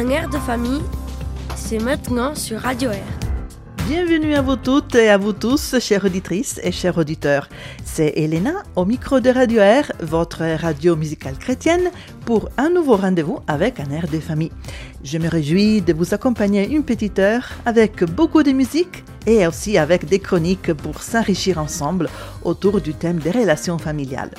un air de famille, c'est maintenant sur Radio Air. Bienvenue à vous toutes et à vous tous, chères auditrices et chers auditeurs. C'est Elena au micro de Radio Air, votre radio musicale chrétienne, pour un nouveau rendez-vous avec un air de famille. Je me réjouis de vous accompagner une petite heure avec beaucoup de musique et aussi avec des chroniques pour s'enrichir ensemble autour du thème des relations familiales.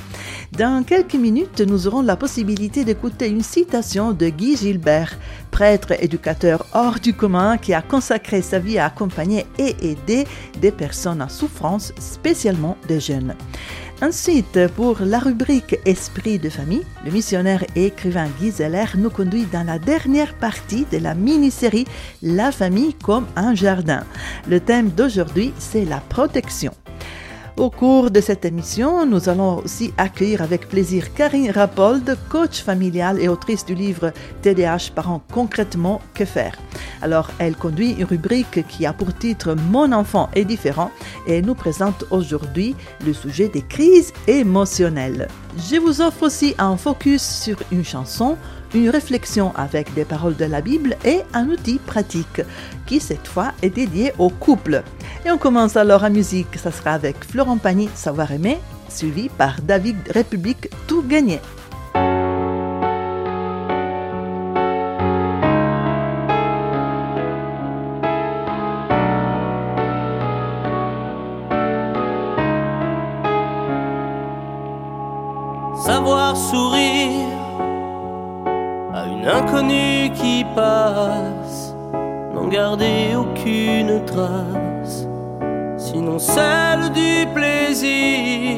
Dans quelques minutes, nous aurons la possibilité d'écouter une citation de Guy Gilbert, prêtre éducateur hors du commun qui a consacré sa vie à accompagner et aider des personnes en souffrance, spécialement des jeunes. Ensuite, pour la rubrique Esprit de famille, le missionnaire et écrivain Guy nous conduit dans la dernière partie de la mini-série La famille comme un jardin. Le thème d'aujourd'hui, c'est la protection. Au cours de cette émission, nous allons aussi accueillir avec plaisir Karine Rapold, coach familiale et autrice du livre TDH Parents concrètement que faire? Alors, elle conduit une rubrique qui a pour titre Mon enfant est différent et nous présente aujourd'hui le sujet des crises émotionnelles. Je vous offre aussi un focus sur une chanson une réflexion avec des paroles de la Bible et un outil pratique qui cette fois est dédié au couple. Et on commence alors en musique, ça sera avec Florent Pagny, Savoir aimer, suivi par David République, Tout gagné. Savoir sourire L'inconnu qui passe, n'en garder aucune trace, sinon celle du plaisir,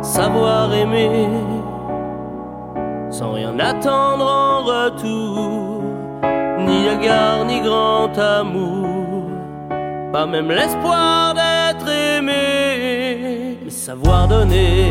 savoir aimer, sans rien attendre en retour, ni égard ni grand amour, pas même l'espoir d'être aimé, mais savoir donner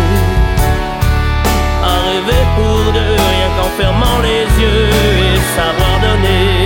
rêver pour deux, rien qu'en fermant les yeux et savoir donner.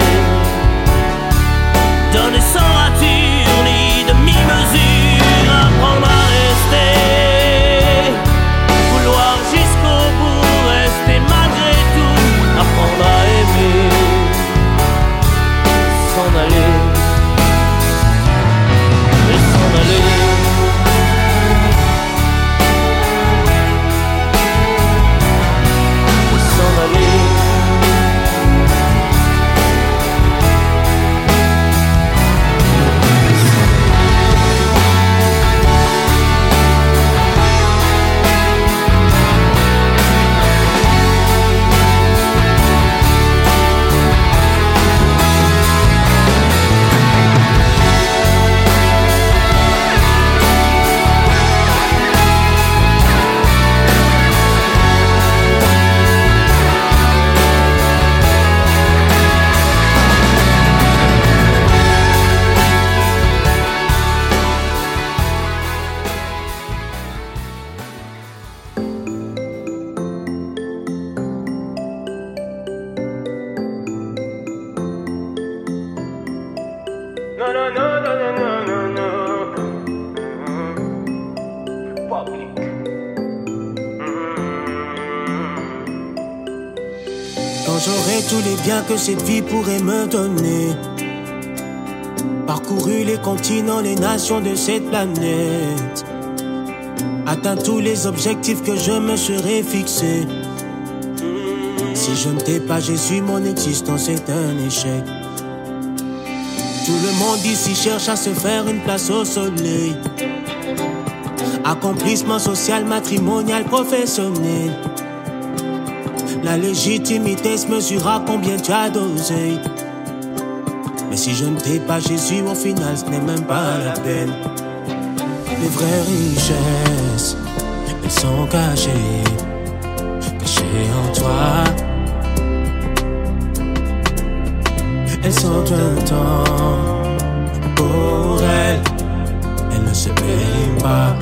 Cette vie pourrait me donner, parcouru les continents, les nations de cette planète, atteint tous les objectifs que je me serais fixés. Si je ne t'ai pas Jésus, mon existence est un échec. Tout le monde ici cherche à se faire une place au soleil. Accomplissement social, matrimonial, professionnel. La légitimité se mesure à combien tu as dosé. Mais si je ne t'ai pas Jésus, au final, ce n'est même pas la peine. Les vraies richesses, elles sont cachées, cachées en toi. Elles sont un temps pour elles. Elles ne se périment pas.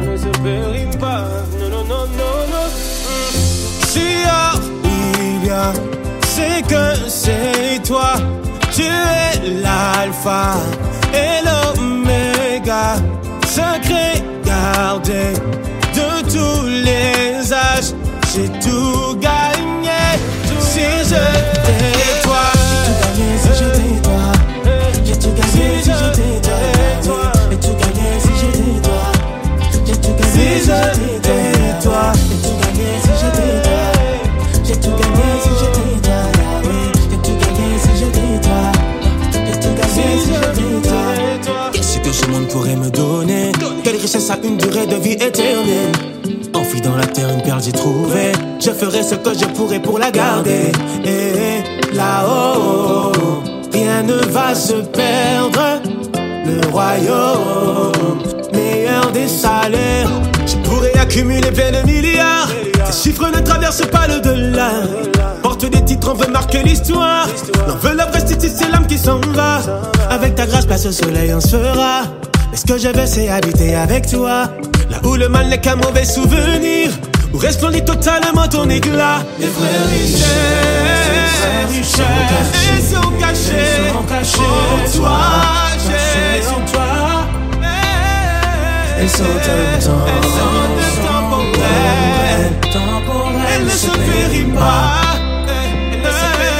Elles ne se périment pas. C'est que c'est toi. Tu es l'alpha et l'oméga. Sacré gardé de tous les âges. J'ai tout gagné. Si je t'ai toi. Qu'est-ce me donner. Quelle richesse a une durée de vie éternelle. Enfuie dans la terre une perle j'ai trouvé. Je ferai ce que je pourrai pour la garder. Et là-haut Rien ne va se perdre. Le royaume Meilleur des salaires. Je pourrais accumuler plein de milliards. Ces chiffres ne traversent pas le delà. Porte des titres, on veut marquer l'histoire. L'enveloppe reste ici, c'est l'âme qui s'en va. Avec ta grâce, place au soleil, on se fera Mais ce que je veux, c'est habiter avec toi. Là où le mal n'est qu'un mauvais souvenir. Où resplendit totalement ton éclat Les vraies richesses Elles sont cachées En toi, Jésus. en toi. Elles sont temps, elles sont temporelles, elles ne se périment pas, elles ne se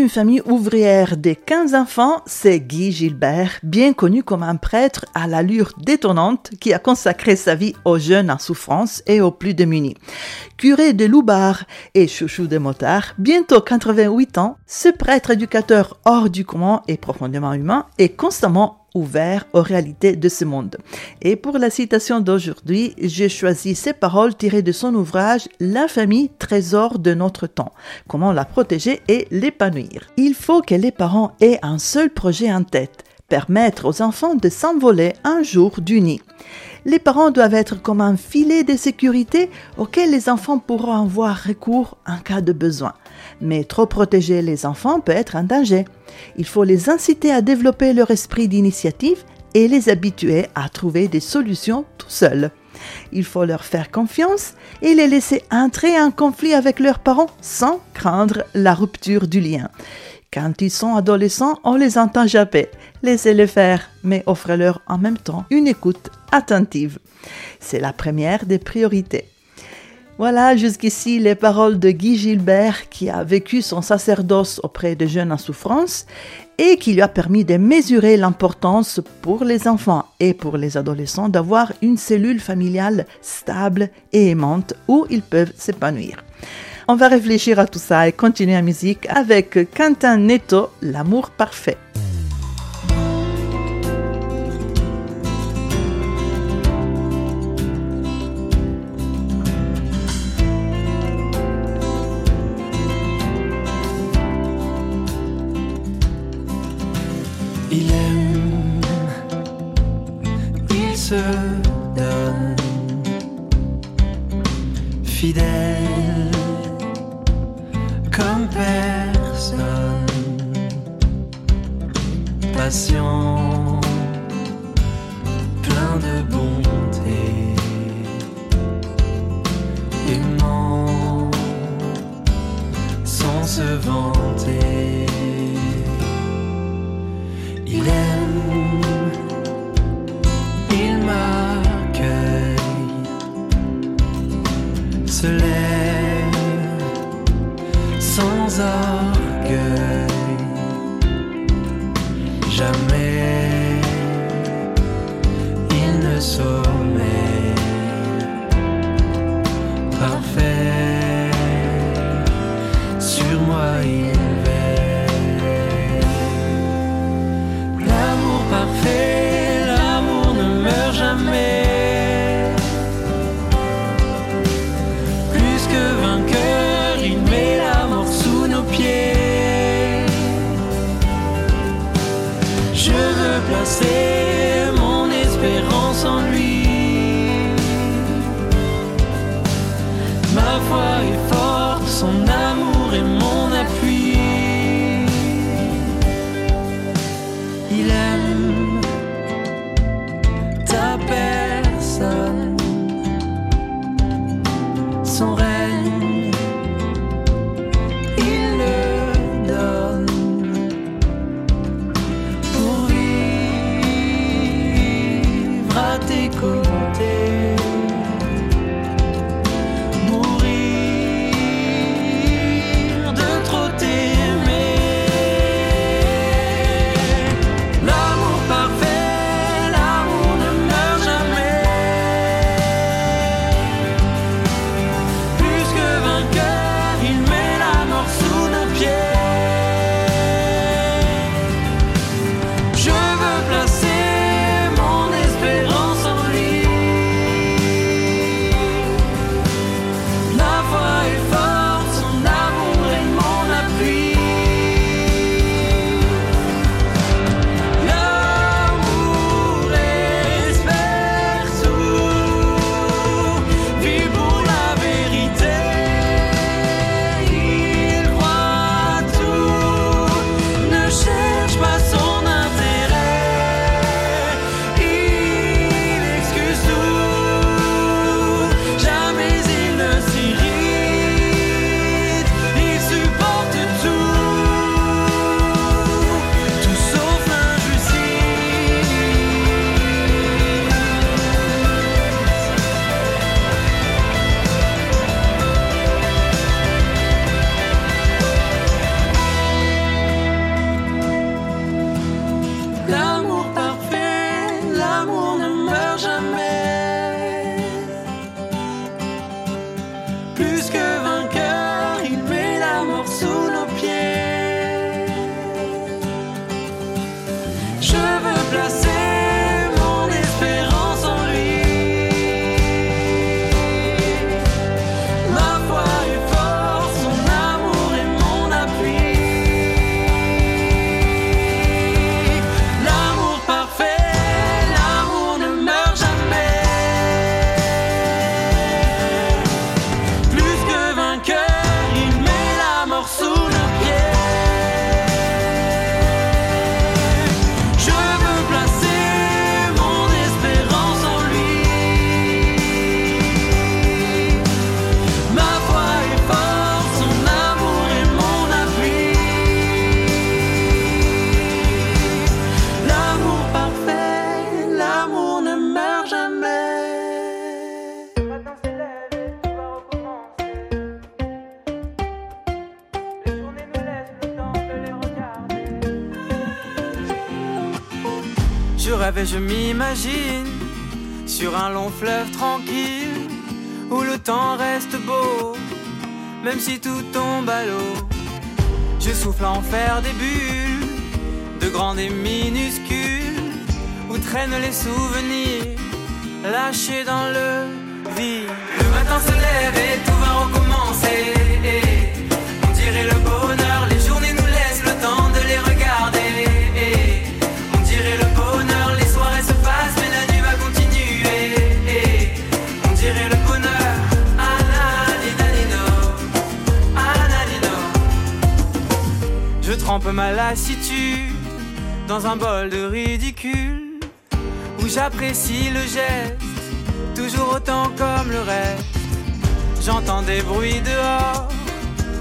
D'une famille ouvrière de 15 enfants, c'est Guy Gilbert, bien connu comme un prêtre à l'allure détonnante qui a consacré sa vie aux jeunes en souffrance et aux plus démunis. Curé de Loubar et chouchou de Motard, bientôt 88 ans, ce prêtre éducateur hors du commun et profondément humain est constamment ouvert aux réalités de ce monde. Et pour la citation d'aujourd'hui, j'ai choisi ces paroles tirées de son ouvrage La famille, trésor de notre temps. Comment la protéger et l'épanouir? Il faut que les parents aient un seul projet en tête permettre aux enfants de s'envoler un jour du nid. Les parents doivent être comme un filet de sécurité auquel les enfants pourront avoir recours en cas de besoin. Mais trop protéger les enfants peut être un danger. Il faut les inciter à développer leur esprit d'initiative et les habituer à trouver des solutions tout seuls. Il faut leur faire confiance et les laisser entrer en conflit avec leurs parents sans craindre la rupture du lien. Quand ils sont adolescents, on les entend japper. Laissez-les faire, mais offrez-leur en même temps une écoute attentive. C'est la première des priorités. Voilà, jusqu'ici les paroles de Guy Gilbert qui a vécu son sacerdoce auprès de jeunes en souffrance et qui lui a permis de mesurer l'importance pour les enfants et pour les adolescents d'avoir une cellule familiale stable et aimante où ils peuvent s'épanouir. On va réfléchir à tout ça et continuer la musique avec Quentin Neto, L'amour parfait. Même si tout tombe à l'eau. Je souffle en faire des bulles, de grandes et minuscules, où traînent les souvenirs lâchés dans le vide. Le matin se lève et tout va recommencer. On dirait le bonheur, trempe ma lassitude dans un bol de ridicule où j'apprécie le geste, toujours autant comme le reste. J'entends des bruits dehors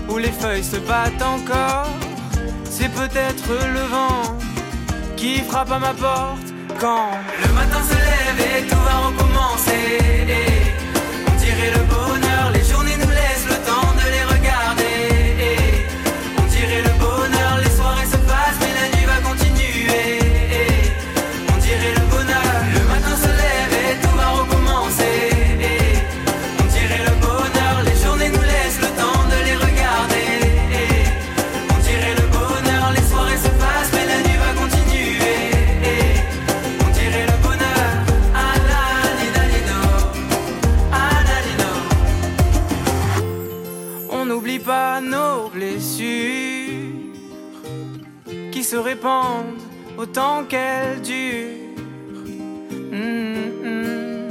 où les feuilles se battent encore. C'est peut-être le vent qui frappe à ma porte quand le matin se lève et tout va recommencer. On dirait le bonheur, les journées nous laissent le temps de les regarder. On dirait le autant qu'elles durent. Mm, mm.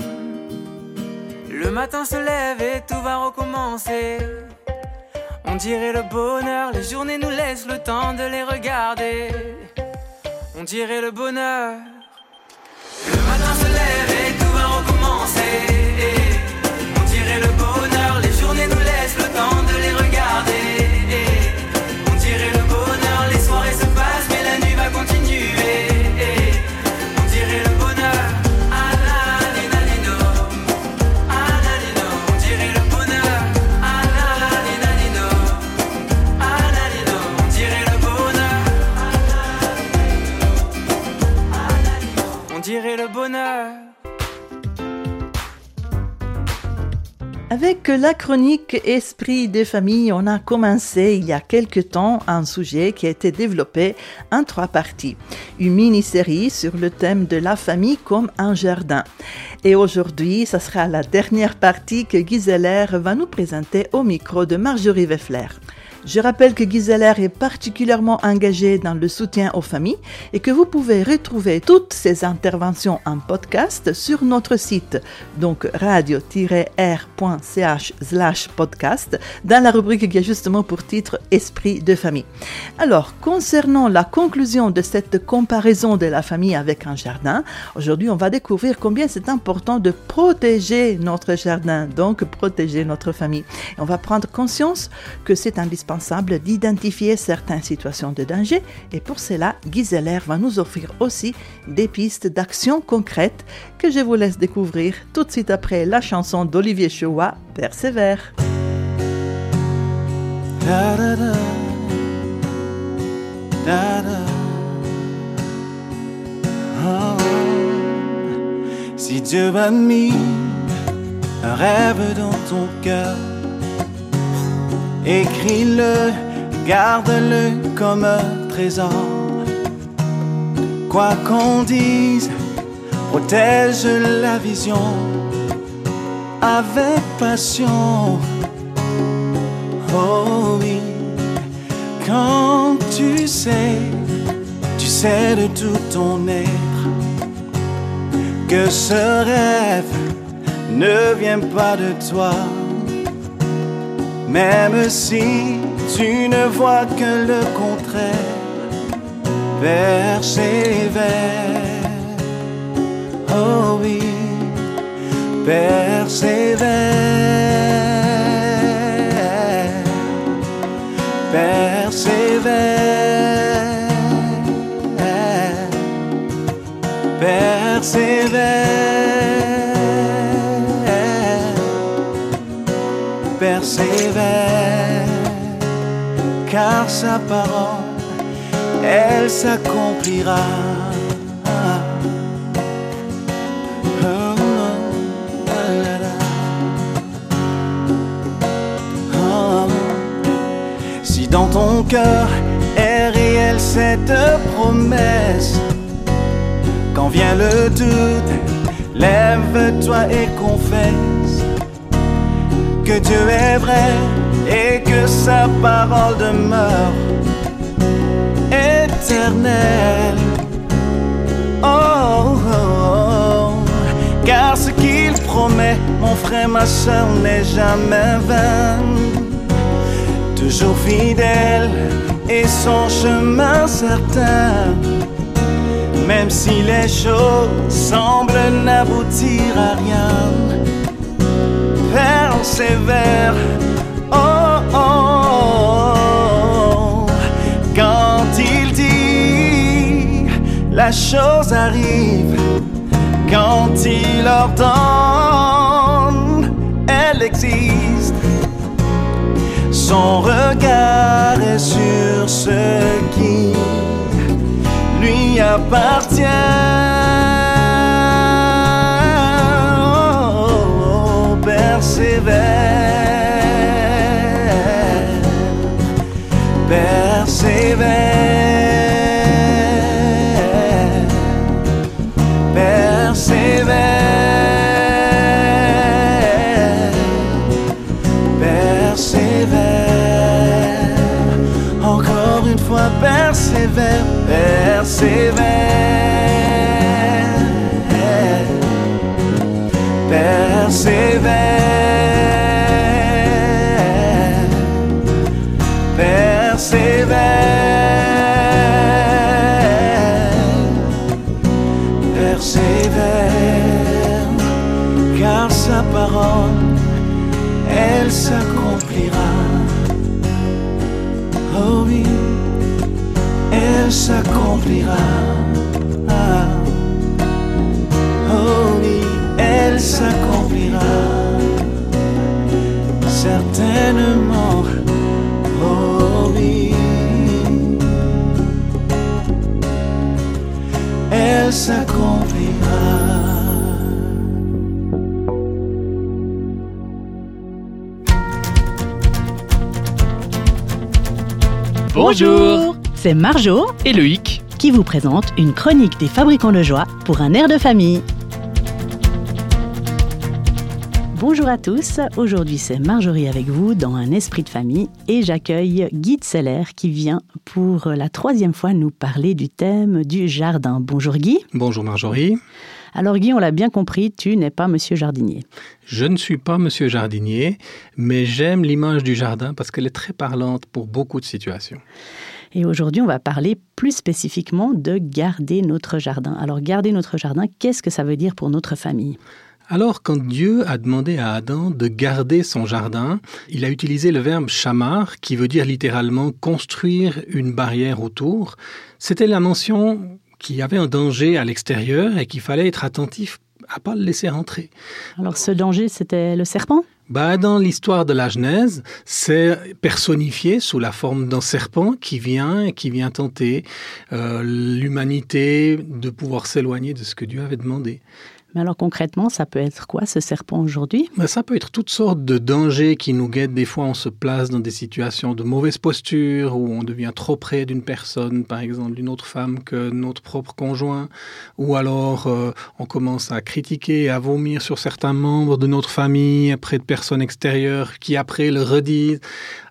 Le matin se lève et tout va recommencer. On dirait le bonheur, les journées nous laissent le temps de les regarder. On dirait le bonheur. La chronique Esprit des familles, on a commencé il y a quelque temps un sujet qui a été développé en trois parties. Une mini-série sur le thème de la famille comme un jardin. Et aujourd'hui, ce sera la dernière partie que Giseler va nous présenter au micro de Marjorie Weffler. Je rappelle que Giseler est particulièrement engagée dans le soutien aux familles et que vous pouvez retrouver toutes ses interventions en podcast sur notre site, donc radio-r.ch podcast, dans la rubrique qui a justement pour titre Esprit de famille. Alors, concernant la conclusion de cette comparaison de la famille avec un jardin, aujourd'hui on va découvrir combien c'est important de protéger notre jardin, donc protéger notre famille. Et on va prendre conscience que c'est indispensable d'identifier certaines situations de danger et pour cela, Giseler va nous offrir aussi des pistes d'action concrètes que je vous laisse découvrir tout de suite après la chanson d'Olivier Choua, Persévère. Si Dieu a mis un rêve dans ton cœur, écris-le, garde-le comme un trésor. Quoi qu'on dise, protège la vision avec passion. Oh oui, quand tu sais, tu sais de tout ton être que ce rêve ne vient pas de toi. Même si tu ne vois que le contraire, persévère. Oh oui, persévère. Persévère. Persévère. persévère, car sa parole, elle s'accomplira. Si dans ton cœur est réelle cette promesse, quand vient le doute, lève-toi et confesse que Dieu est vrai et que sa parole demeure éternelle. Oh, oh, oh, car ce qu'il promet, mon frère, ma soeur, n'est jamais vain. Toujours fidèle et son chemin certain. Même si les choses semblent n'aboutir à rien, persévère. Oh, oh, oh, quand il dit, la chose arrive. Quand il ordonne, elle existe. Son regard est sur ce qui lui appartient. Ah. Oh oui, elle s'accomplira. Certainement. Oh oui. Elle s'accomplira. Bonjour C'est Marjo Et Loïc qui vous présente une chronique des fabricants de joie pour un air de famille. Bonjour à tous, aujourd'hui c'est Marjorie avec vous dans un esprit de famille et j'accueille Guy de Seller qui vient pour la troisième fois nous parler du thème du jardin. Bonjour Guy. Bonjour Marjorie. Alors Guy, on l'a bien compris, tu n'es pas monsieur jardinier. Je ne suis pas monsieur jardinier, mais j'aime l'image du jardin parce qu'elle est très parlante pour beaucoup de situations. Et aujourd'hui, on va parler plus spécifiquement de garder notre jardin. Alors garder notre jardin, qu'est-ce que ça veut dire pour notre famille? Alors, quand Dieu a demandé à Adam de garder son jardin, il a utilisé le verbe chamar, qui veut dire littéralement construire une barrière autour. C'était la mention qu'il y avait un danger à l'extérieur et qu'il fallait être attentif à pas le laisser rentrer. Alors ce danger, c'était le serpent? Bah, dans l'histoire de la Genèse, c'est personnifié sous la forme d'un serpent qui vient qui vient tenter euh, l'humanité de pouvoir s'éloigner de ce que Dieu avait demandé. Mais alors concrètement, ça peut être quoi ce serpent aujourd'hui? Ben, Ça peut être toutes sortes de dangers qui nous guettent. Des fois, on se place dans des situations de mauvaise posture, où on devient trop près d'une personne, par exemple d'une autre femme que notre propre conjoint, ou alors euh, on commence à critiquer, à vomir sur certains membres de notre famille, près de personnes extérieures qui après le redisent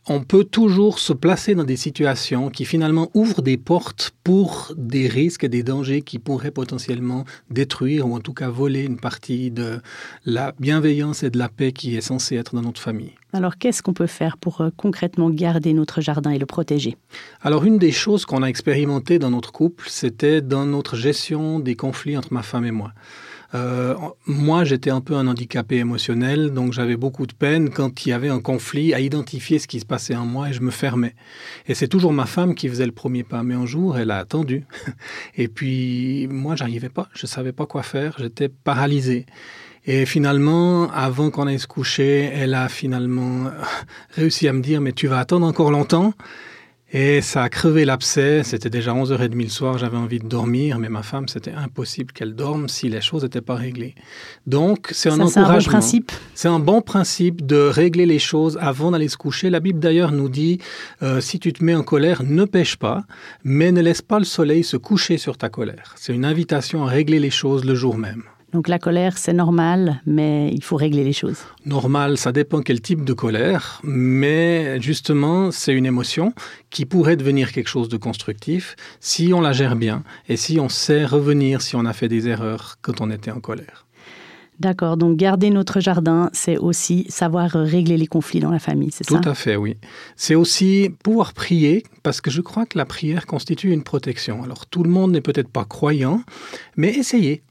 on peut toujours se placer dans des situations qui finalement ouvrent des portes pour des risques et des dangers qui pourraient potentiellement détruire ou en tout cas voler une partie de la bienveillance et de la paix qui est censée être dans notre famille. Alors qu'est-ce qu'on peut faire pour euh, concrètement garder notre jardin et le protéger? Alors une des choses qu'on a expérimentées dans notre couple, c'était dans notre gestion des conflits entre ma femme et moi. Euh, moi, j'étais un peu un handicapé émotionnel, donc j'avais beaucoup de peine quand il y avait un conflit à identifier ce qui se passait en moi et je me fermais. Et c'est toujours ma femme qui faisait le premier pas, mais un jour, elle a attendu. Et puis, moi, j'arrivais pas, je savais pas quoi faire, j'étais paralysé. Et finalement, avant qu'on aille se coucher, elle a finalement réussi à me dire, mais tu vas attendre encore longtemps Et ça a crevé l'abcès. C'était déjà 11h30 le soir. J'avais envie de dormir, mais ma femme, c'était impossible qu'elle dorme si les choses n'étaient pas réglées. Donc, c'est un Ça, encouragement. C'est un bon principe. C'est un bon principe de régler les choses avant d'aller se coucher. La Bible d'ailleurs nous dit euh, si tu te mets en colère, ne pêche pas, mais ne laisse pas le soleil se coucher sur ta colère. C'est une invitation à régler les choses le jour même. Donc la colère, c'est normal, mais il faut régler les choses. Normal, ça dépend quel type de colère, mais justement, c'est une émotion qui pourrait devenir quelque chose de constructif si on la gère bien et si on sait revenir si on a fait des erreurs quand on était en colère. D'accord, donc garder notre jardin, c'est aussi savoir régler les conflits dans la famille, c'est ça? Tout à fait, oui. C'est aussi pouvoir prier, parce que je crois que la prière constitue une protection. Alors tout le monde n'est peut-être pas croyant, mais essayez.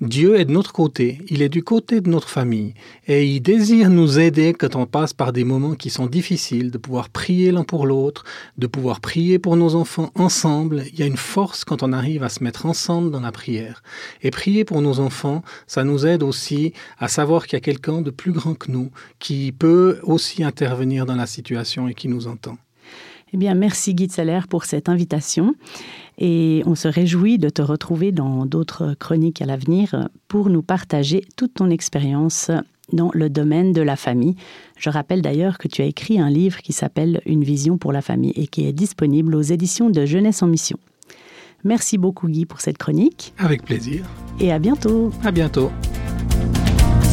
Dieu est de notre côté, il est du côté de notre famille, et il désire nous aider quand on passe par des moments qui sont difficiles, de pouvoir prier l'un pour l'autre, de pouvoir prier pour nos enfants ensemble. Il y a une force quand on arrive à se mettre ensemble dans la prière. Et prier pour nos enfants, ça nous aide aussi à savoir qu'il y a quelqu'un de plus grand que nous, qui peut aussi intervenir dans la situation et qui nous entend. Eh bien, merci Guy Seller pour cette invitation et on se réjouit de te retrouver dans d'autres chroniques à l'avenir pour nous partager toute ton expérience dans le domaine de la famille. Je rappelle d'ailleurs que tu as écrit un livre qui s'appelle Une vision pour la famille et qui est disponible aux éditions de Jeunesse en Mission. Merci beaucoup Guy pour cette chronique. Avec plaisir. Et à bientôt. À bientôt.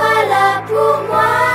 sois là pour moi.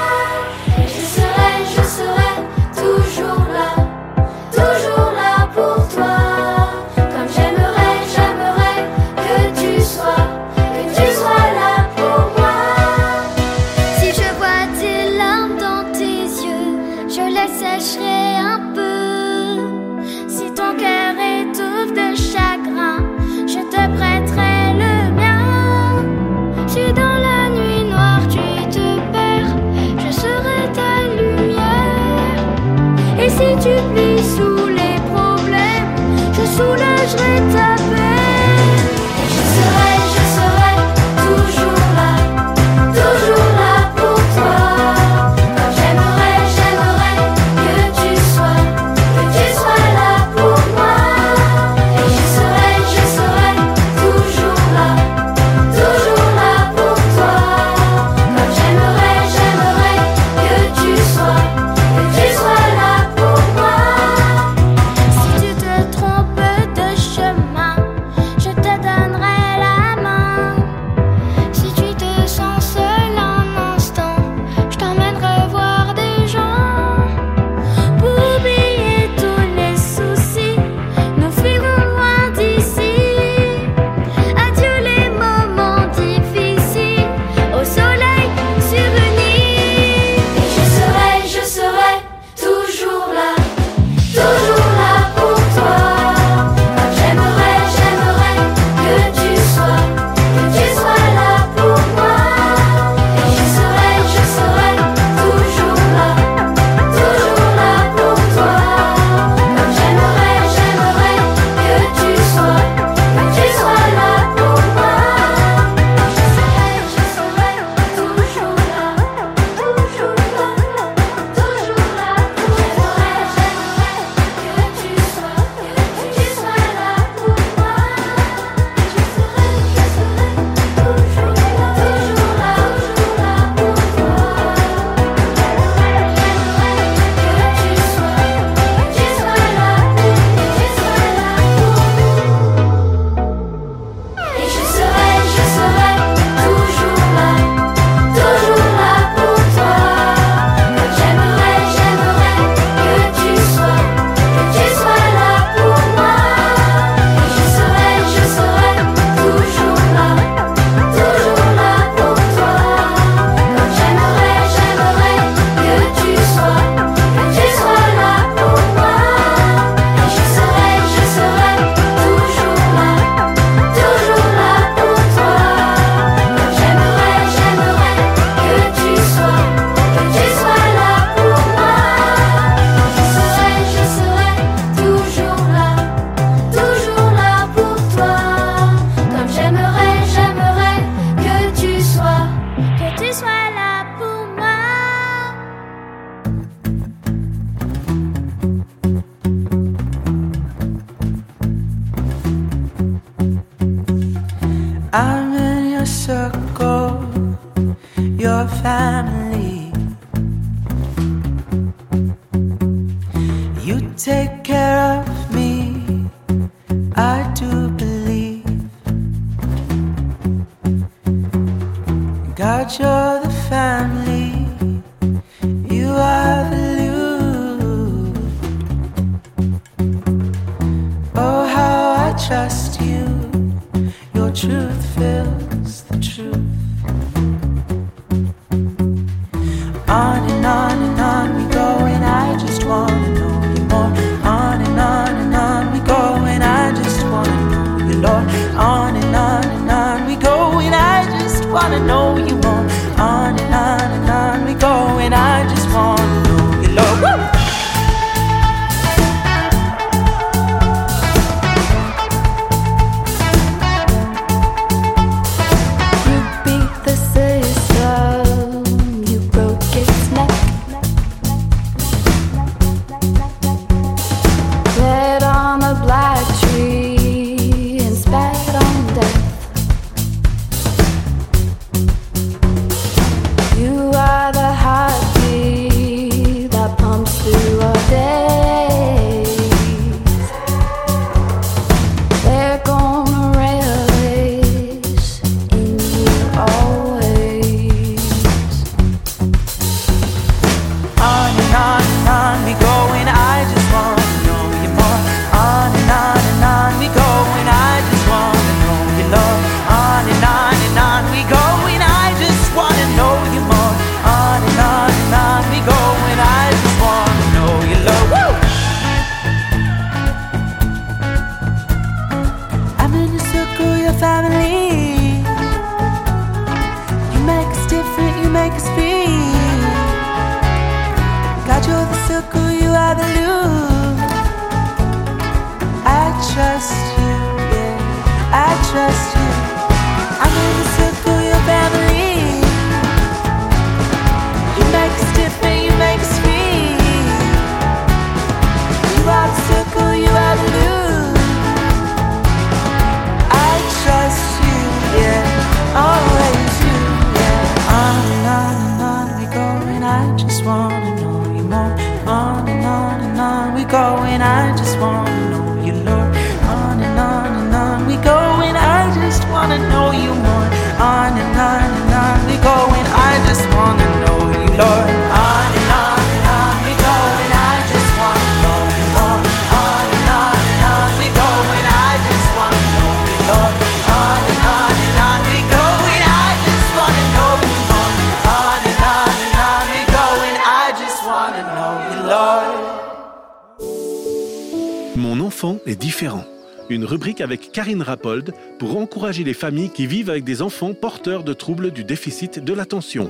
Est différent. Une rubrique avec Karine Rappold pour encourager les familles qui vivent avec des enfants porteurs de troubles du déficit de l'attention.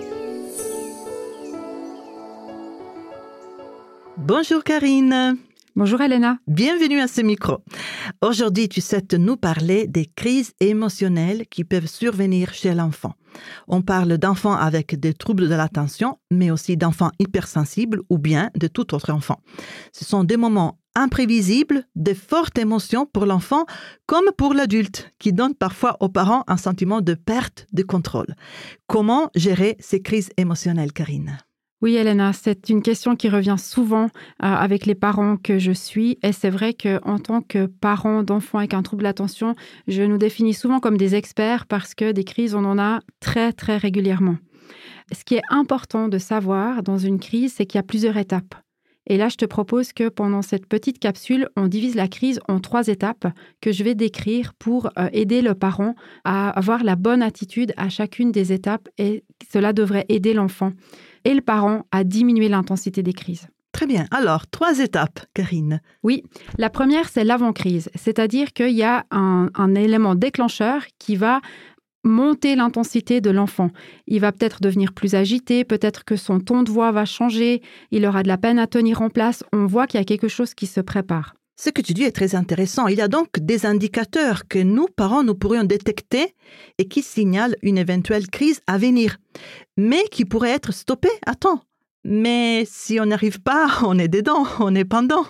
Bonjour Karine. Bonjour Elena. Bienvenue à ce micro. Aujourd'hui, tu souhaites nous parler des crises émotionnelles qui peuvent survenir chez l'enfant. On parle d'enfants avec des troubles de l'attention, mais aussi d'enfants hypersensibles ou bien de tout autre enfant. Ce sont des moments imprévisibles, de fortes émotions pour l'enfant comme pour l'adulte, qui donnent parfois aux parents un sentiment de perte de contrôle. Comment gérer ces crises émotionnelles, Karine? Oui, Elena, c'est une question qui revient souvent euh, avec les parents que je suis. Et c'est vrai qu'en tant que parent d'enfants avec un trouble d'attention, je nous définis souvent comme des experts parce que des crises, on en a très, très régulièrement. Ce qui est important de savoir dans une crise, c'est qu'il y a plusieurs étapes. Et là, je te propose que pendant cette petite capsule, on divise la crise en trois étapes que je vais décrire pour euh, aider le parent à avoir la bonne attitude à chacune des étapes et cela devrait aider l'enfant et le parent à diminuer l'intensité des crises. Très bien. Alors, trois étapes, Karine. Oui, la première, c'est l'avant-crise, c'est-à-dire qu'il y a un, un élément déclencheur qui va monter l'intensité de l'enfant. Il va peut-être devenir plus agité, peut-être que son ton de voix va changer, il aura de la peine à tenir en place. On voit qu'il y a quelque chose qui se prépare. Ce que tu dis est très intéressant. Il y a donc des indicateurs que nous, parents, nous pourrions détecter et qui signalent une éventuelle crise à venir, mais qui pourraient être stoppés à temps. Mais si on n'arrive pas, on est dedans, on est pendant.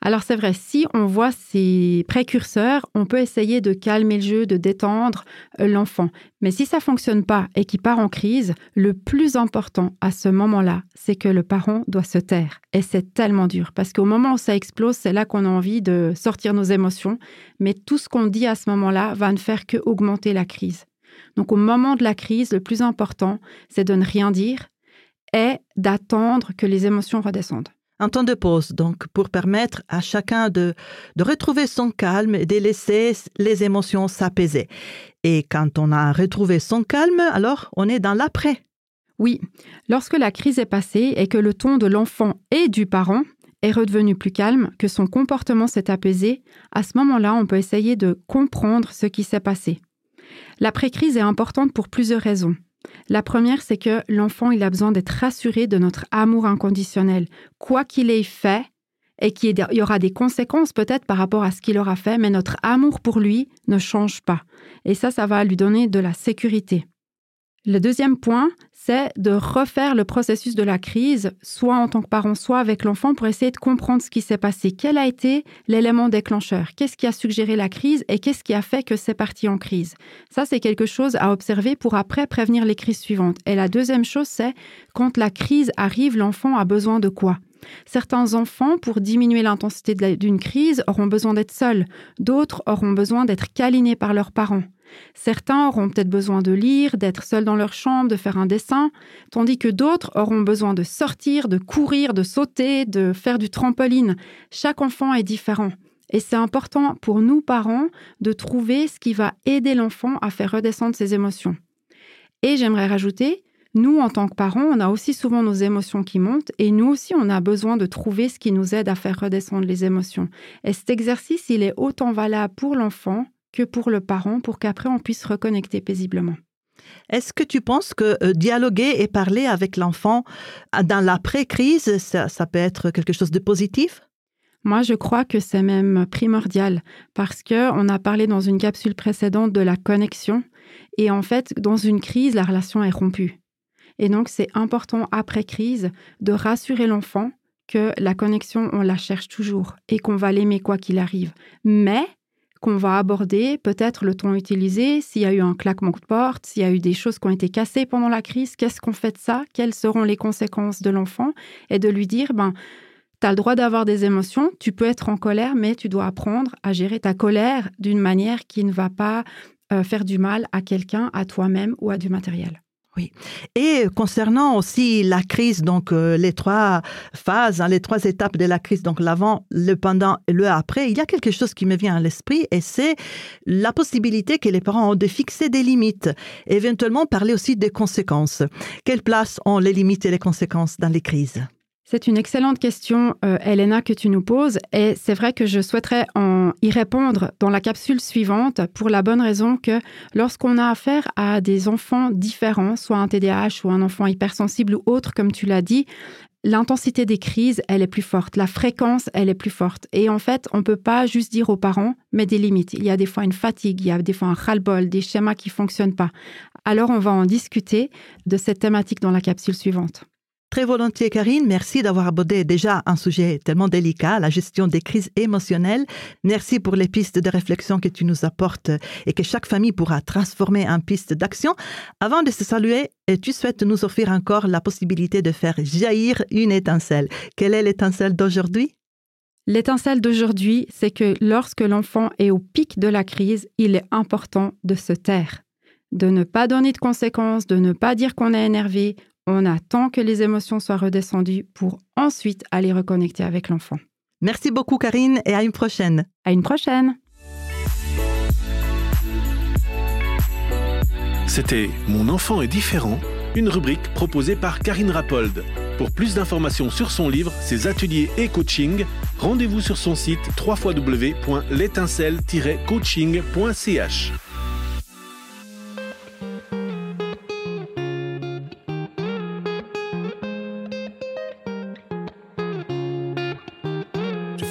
Alors c'est vrai, si on voit ces précurseurs, on peut essayer de calmer le jeu, de détendre euh, l'enfant. Mais si ça fonctionne pas et qu'il part en crise, le plus important à ce moment-là, c'est que le parent doit se taire. Et c'est tellement dur parce qu'au moment où ça explose, c'est là qu'on a envie de sortir nos émotions. Mais tout ce qu'on dit à ce moment-là va ne faire que augmenter la crise. Donc au moment de la crise, le plus important, c'est de ne rien dire et d'attendre que les émotions redescendent un temps de pause, donc pour permettre à chacun de, de retrouver son calme et de laisser les émotions s'apaiser. Et quand on a retrouvé son calme, alors on est dans l'après. Oui, lorsque la crise est passée et que le ton de l'enfant et du parent est redevenu plus calme, que son comportement s'est apaisé, à ce moment-là, on peut essayer de comprendre ce qui s'est passé. L'après-crise est importante pour plusieurs raisons. La première, c'est que l'enfant, il a besoin d'être rassuré de notre amour inconditionnel. Quoi qu'il ait fait, et qu'il y aura des conséquences peut-être par rapport à ce qu'il aura fait, mais notre amour pour lui ne change pas. Et ça, ça va lui donner de la sécurité. Le deuxième point, c'est de refaire le processus de la crise, soit en tant que parent, soit avec l'enfant, pour essayer de comprendre ce qui s'est passé. Quel a été l'élément déclencheur? Qu'est-ce qui a suggéré la crise et qu'est-ce qui a fait que c'est parti en crise? Ça, c'est quelque chose à observer pour après prévenir les crises suivantes. Et la deuxième chose, c'est quand la crise arrive, l'enfant a besoin de quoi? Certains enfants, pour diminuer l'intensité d'une crise, auront besoin d'être seuls. D'autres auront besoin d'être câlinés par leurs parents. Certains auront peut-être besoin de lire, d'être seuls dans leur chambre, de faire un dessin, tandis que d'autres auront besoin de sortir, de courir, de sauter, de faire du trampoline. Chaque enfant est différent. Et c'est important pour nous, parents, de trouver ce qui va aider l'enfant à faire redescendre ses émotions. Et j'aimerais rajouter, nous, en tant que parents, on a aussi souvent nos émotions qui montent et nous aussi, on a besoin de trouver ce qui nous aide à faire redescendre les émotions. Et cet exercice, il est autant valable pour l'enfant que pour le parent pour qu'après on puisse reconnecter paisiblement. Est-ce que tu penses que euh, dialoguer et parler avec l'enfant euh, dans l'après-crise, ça, ça peut être quelque chose de positif? Moi, je crois que c'est même primordial parce que on a parlé dans une capsule précédente de la connexion et en fait, dans une crise, la relation est rompue. Et donc, c'est important après crise de rassurer l'enfant que la connexion, on la cherche toujours et qu'on va l'aimer quoi qu'il arrive. Mais qu'on va aborder, peut-être le ton utilisé, s'il y a eu un claquement de porte, s'il y a eu des choses qui ont été cassées pendant la crise, qu'est-ce qu'on fait de ça? Quelles seront les conséquences de l'enfant? Et de lui dire, ben, tu as le droit d'avoir des émotions, tu peux être en colère, mais tu dois apprendre à gérer ta colère d'une manière qui ne va pas euh, faire du mal à quelqu'un, à toi-même ou à du matériel. Oui. Et concernant aussi la crise, donc euh, les trois phases, hein, les trois étapes de la crise, donc l'avant, le pendant et le après, il y a quelque chose qui me vient à l'esprit et c'est la possibilité que les parents ont de fixer des limites, éventuellement parler aussi des conséquences. Quelle place ont les limites et les conséquences dans les crises? C'est une excellente question, euh, Elena, que tu nous poses. Et c'est vrai que je souhaiterais en y répondre dans la capsule suivante pour la bonne raison que lorsqu'on a affaire à des enfants différents, soit un TDAH ou un enfant hypersensible ou autre, comme tu l'as dit, l'intensité des crises, elle est plus forte, la fréquence, elle est plus forte. Et en fait, on ne peut pas juste dire aux parents, mais des limites. Il y a des fois une fatigue, il y a des fois un ras-le-bol, des schémas qui ne fonctionnent pas. Alors, on va en discuter de cette thématique dans la capsule suivante. Très volontiers, Karine. Merci d'avoir abordé déjà un sujet tellement délicat, la gestion des crises émotionnelles. Merci pour les pistes de réflexion que tu nous apportes et que chaque famille pourra transformer en piste d'action. Avant de se saluer, tu souhaites nous offrir encore la possibilité de faire jaillir une étincelle. Quelle est l'étincelle d'aujourd'hui? L'étincelle d'aujourd'hui, c'est que lorsque l'enfant est au pic de la crise, il est important de se taire, de ne pas donner de conséquences, de ne pas dire qu'on est énervé on attend que les émotions soient redescendues pour ensuite aller reconnecter avec l'enfant. Merci beaucoup Karine et à une prochaine. À une prochaine. C'était Mon enfant est différent, une rubrique proposée par Karine Rappold. Pour plus d'informations sur son livre, ses ateliers et coaching, rendez-vous sur son site www.l'étincelle-coaching.ch.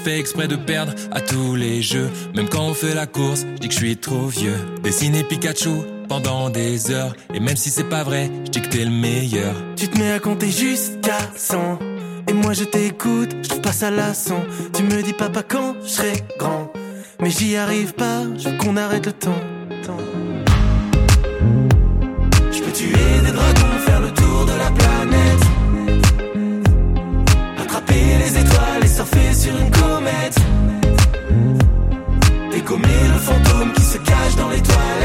fais exprès de perdre à tous les jeux. Même quand on fait la course, je dis que je suis trop vieux. Dessiner Pikachu pendant des heures. Et même si c'est pas vrai, je dis que t'es le meilleur. Tu te mets à compter jusqu'à 100. Et moi je t'écoute, je trouve pas ça lassant. Tu me dis papa quand je serai grand. Mais j'y arrive pas, je veux qu'on arrête le temps. Sur une comète. Dégommer le fantôme qui se cache dans les toilettes.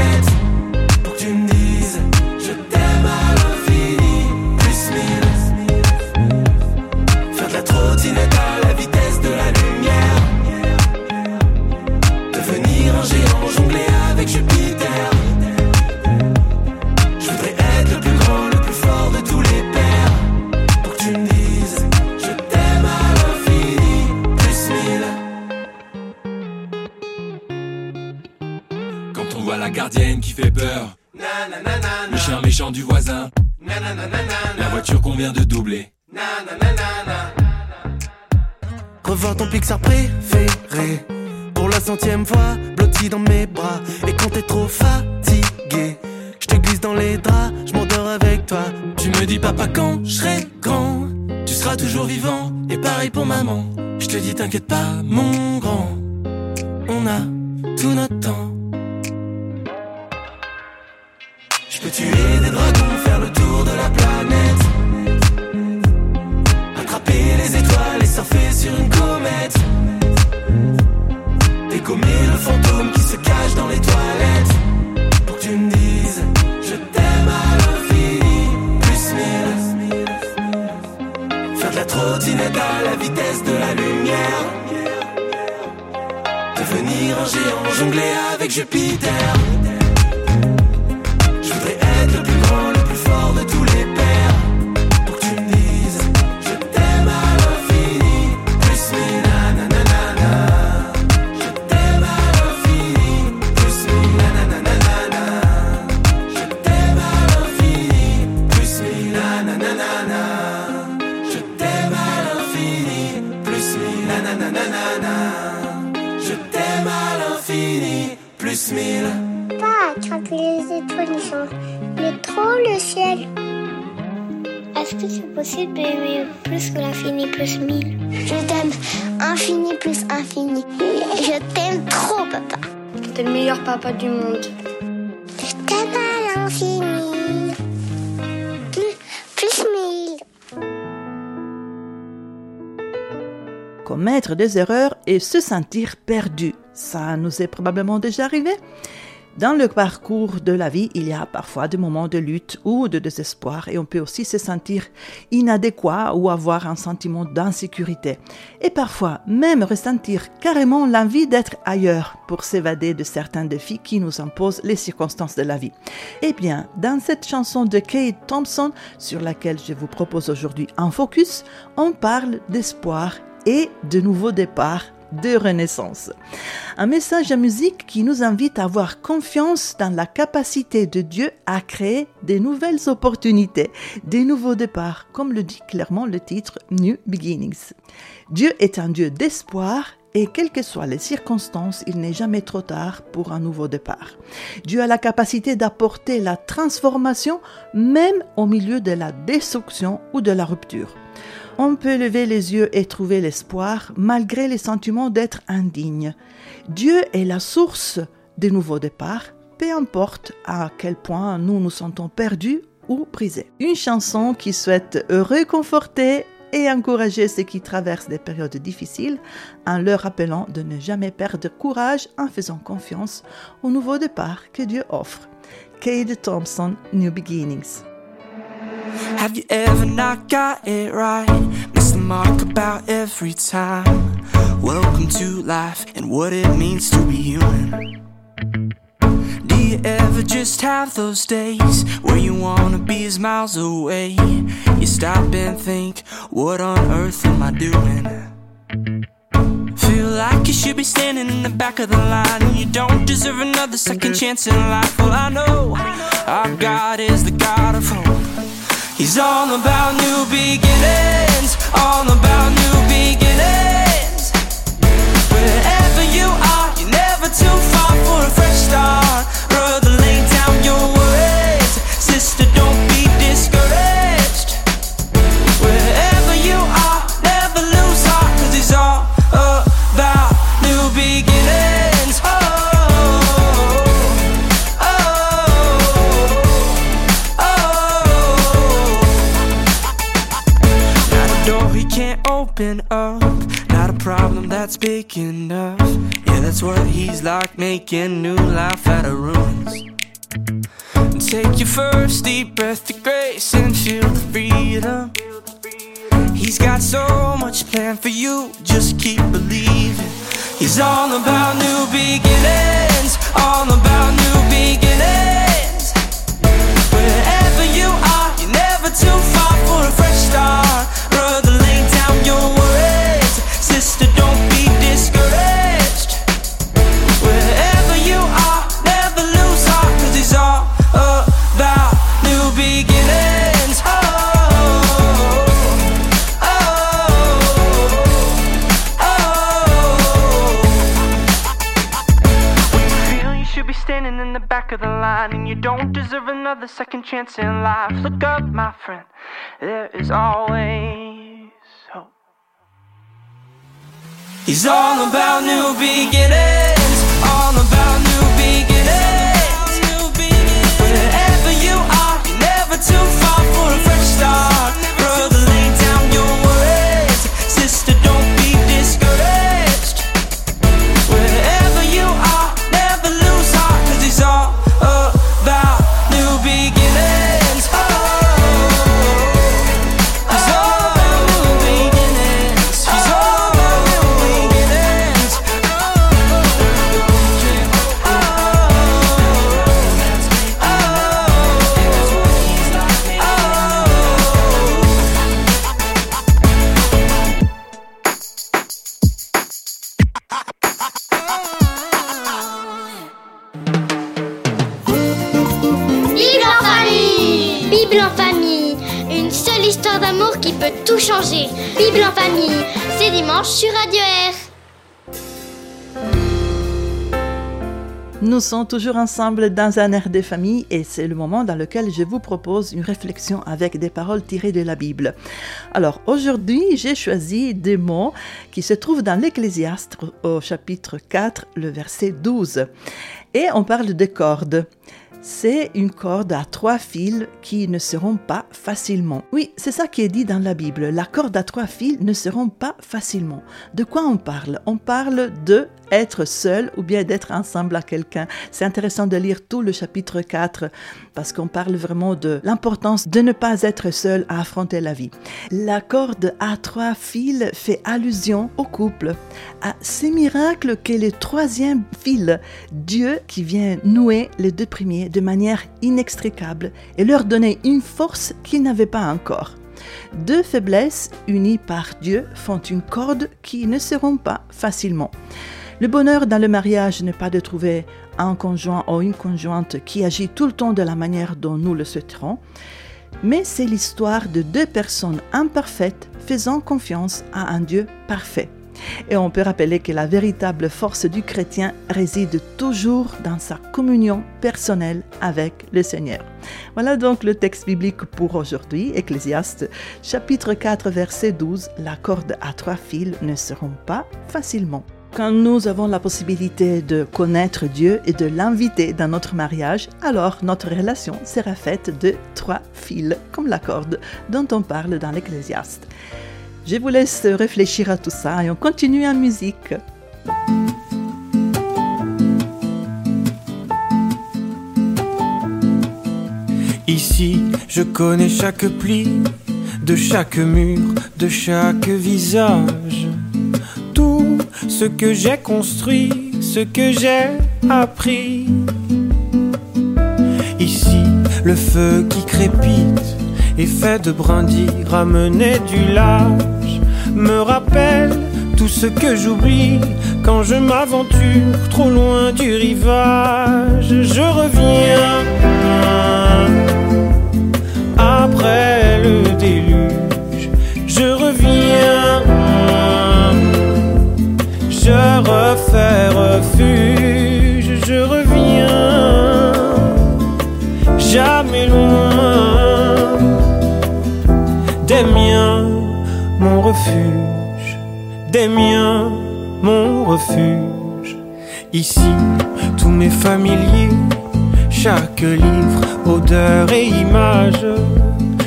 Mille. Pas quand les étoiles sont mais trop le ciel. Est-ce que c'est possible d'aimer plus que l'infini plus mille? Je t'aime infini plus infini. Je t'aime trop, papa. T'es le meilleur papa du monde. Commettre des erreurs et se sentir perdu, ça nous est probablement déjà arrivé. Dans le parcours de la vie, il y a parfois des moments de lutte ou de désespoir et on peut aussi se sentir inadéquat ou avoir un sentiment d'insécurité. Et parfois même ressentir carrément l'envie d'être ailleurs pour s'évader de certains défis qui nous imposent les circonstances de la vie. Eh bien, dans cette chanson de Kate Thompson, sur laquelle je vous propose aujourd'hui un focus, on parle d'espoir et de nouveaux départs de renaissance. Un message de musique qui nous invite à avoir confiance dans la capacité de Dieu à créer des nouvelles opportunités, des nouveaux départs, comme le dit clairement le titre New Beginnings. Dieu est un Dieu d'espoir et quelles que soient les circonstances, il n'est jamais trop tard pour un nouveau départ. Dieu a la capacité d'apporter la transformation même au milieu de la destruction ou de la rupture. On peut lever les yeux et trouver l'espoir malgré les sentiments d'être indigne. Dieu est la source des nouveaux départs, peu importe à quel point nous nous sentons perdus ou brisés. Une chanson qui souhaite réconforter et encourager ceux qui traversent des périodes difficiles en leur rappelant de ne jamais perdre courage en faisant confiance au nouveau départ que Dieu offre. Cade Thompson, New Beginnings. Have you ever not got it right? Missed the mark about every time. Welcome to life and what it means to be human. Do you ever just have those days where you wanna be as miles away? You stop and think, what on earth am I doing? Feel like you should be standing in the back of the line and you don't deserve another second chance in life. Well, I know our God is the God of hope. He's all about new beginnings, all about new beginnings. Wherever you are, you're never too far for a fresh start. Brother, lay down your worries. Sister, don't that's big enough. Yeah, that's what he's like making new life out of ruins. Take your first deep breath of grace and feel the freedom. He's got so much planned for you, just keep believing. He's all about new beginnings, all about new beginnings. Wherever you are, you're never too far for a fresh start. Brother, lay down your back of the line, and you don't deserve another second chance in life. Look up, my friend, there is always hope. He's all about new beginnings, all about Bible en famille, c'est dimanche sur Radio Air. Nous sommes toujours ensemble dans un air de famille et c'est le moment dans lequel je vous propose une réflexion avec des paroles tirées de la Bible. Alors aujourd'hui, j'ai choisi des mots qui se trouvent dans l'Ecclésiaste au chapitre 4, le verset 12. Et on parle de cordes. C'est une corde à trois fils qui ne se rompt pas facilement. Oui, c'est ça qui est dit dans la Bible. La corde à trois fils ne se rompt pas facilement. De quoi on parle? On parle de être seul ou bien d'être ensemble à quelqu'un. C'est intéressant de lire tout le chapitre 4 parce qu'on parle vraiment de l'importance de ne pas être seul à affronter la vie. La corde à trois fils fait allusion au couple, à ces miracles qu'est le troisième fil, Dieu qui vient nouer les deux premiers de manière inextricable et leur donner une force qu'ils n'avaient pas encore. Deux faiblesses unies par Dieu font une corde qui ne se rompt pas facilement. Le bonheur dans le mariage n'est pas de trouver un conjoint ou une conjointe qui agit tout le temps de la manière dont nous le souhaiterons, mais c'est l'histoire de deux personnes imparfaites faisant confiance à un Dieu parfait. Et on peut rappeler que la véritable force du chrétien réside toujours dans sa communion personnelle avec le Seigneur. Voilà donc le texte biblique pour aujourd'hui, Ecclésiaste, chapitre 4, verset 12. La corde à trois fils ne se rompt pas facilement. Quand nous avons la possibilité de connaître Dieu et de l'inviter dans notre mariage, alors notre relation sera faite de trois fils, comme la corde dont on parle dans l'Ecclésiaste. Je vous laisse réfléchir à tout ça et on continue en musique. Ici, je connais chaque pli de chaque mur, de chaque visage. Ce que j'ai construit, ce que j'ai appris. Ici, le feu qui crépite et fait de brindilles ramener du large me rappelle tout ce que j'oublie quand je m'aventure trop loin du rivage. Je reviens des miens, mon refuge. Ici, tous mes familiers, chaque livre, odeur et image,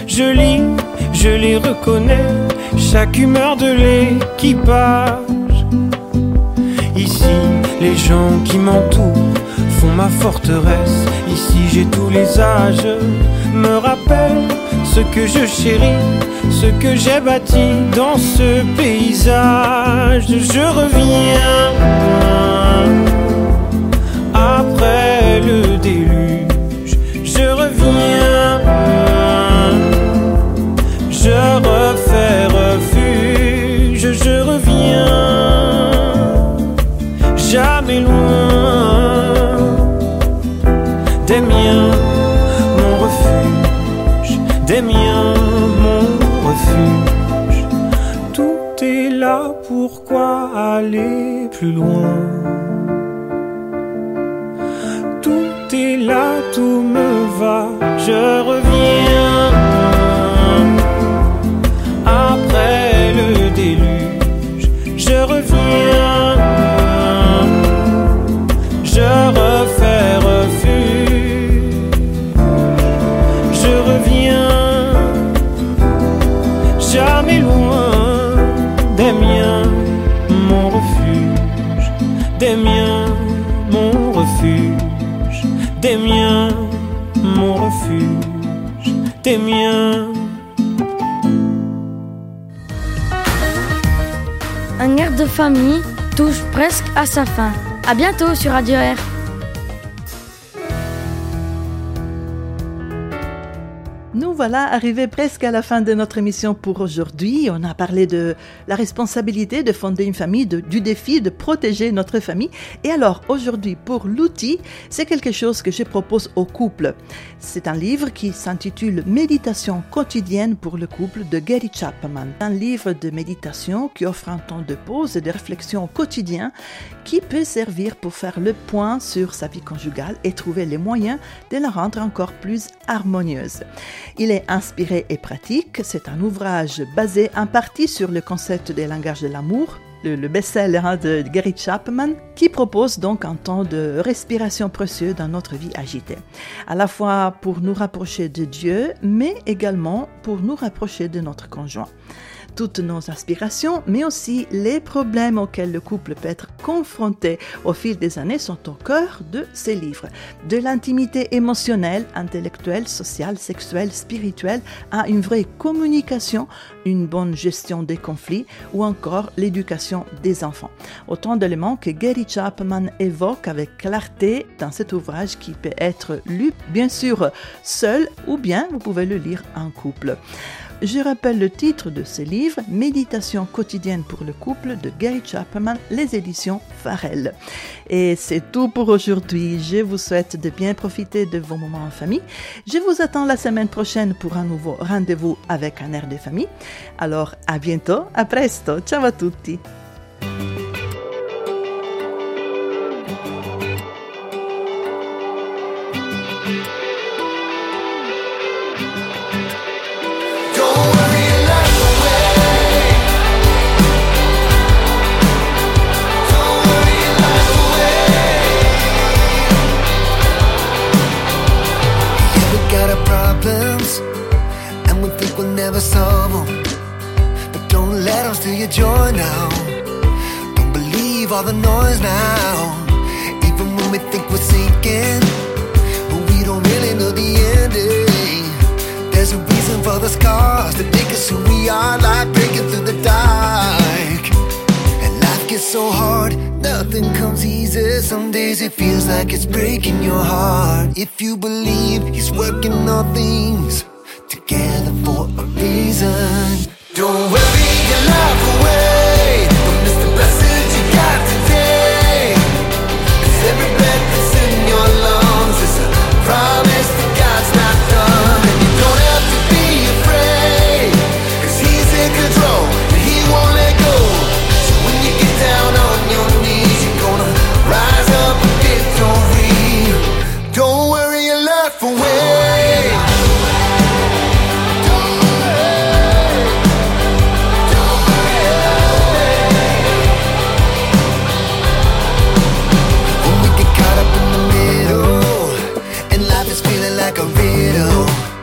je lis, je les reconnais, chaque humeur de l'équipage. Ici, les gens qui m'entourent font ma forteresse. Ici, j'ai tous les âges, me rappelle ce que je chéris, ce que j'ai bâti dans ce paysage. Je reviens après le déluge, je reviens, je refais refuge, je reviens, jamais loin des miens, Jamais loin des miens, mon refuge. Des miens, mon refuge. Des miens, mon refuge. Des miens. Un air de famille touche presque à sa fin. À bientôt sur Radio Air. Voilà arrivés presque à la fin de notre émission pour aujourd'hui. On a parlé de la responsabilité de fonder une famille, du défi de protéger notre famille. Et alors aujourd'hui, pour l'outil, c'est quelque chose que je propose aux couples. C'est un livre qui s'intitule Méditation quotidienne pour le couple de Gary Chapman. Un livre de méditation qui offre un temps de pause et de réflexion quotidien qui peut servir pour faire le point sur sa vie conjugale et trouver les moyens de la rendre encore plus harmonieuse. Est inspiré et pratique. C'est un ouvrage basé en partie sur le concept des langages de l'amour, le, le best-seller hein, de Gary Chapman, qui propose donc un temps de respiration précieux dans notre vie agitée. À la fois pour nous rapprocher de Dieu, mais également pour nous rapprocher de notre conjoint toutes nos aspirations, mais aussi les problèmes auxquels le couple peut être confronté au fil des années sont au cœur de ces livres. De l'intimité émotionnelle, intellectuelle, sociale, sexuelle, spirituelle à une vraie communication, une bonne gestion des conflits ou encore l'éducation des enfants. Autant d'éléments que Gary Chapman évoque avec clarté dans cet ouvrage qui peut être lu bien sûr seul ou bien vous pouvez le lire en couple. Je rappelle le titre de ce livre, Méditation quotidienne pour le couple de Gary Chapman, les éditions Farel. Et c'est tout pour aujourd'hui. Je vous souhaite de bien profiter de vos moments en famille. Je vous attends la semaine prochaine pour un nouveau rendez-vous avec un air de famille. Alors, à bientôt, à presto, ciao à tutti. Them steal your joy now. Don't believe all the noise now. Even when we think we're sinking, but we don't really know the ending. There's a reason for the scars that make us who we are, like breaking through the dark. And life gets so hard, nothing comes easy. Some days it feels like it's breaking your heart. If you believe He's working all things together for a reason. Don't worry your life away. feeling like a riddle.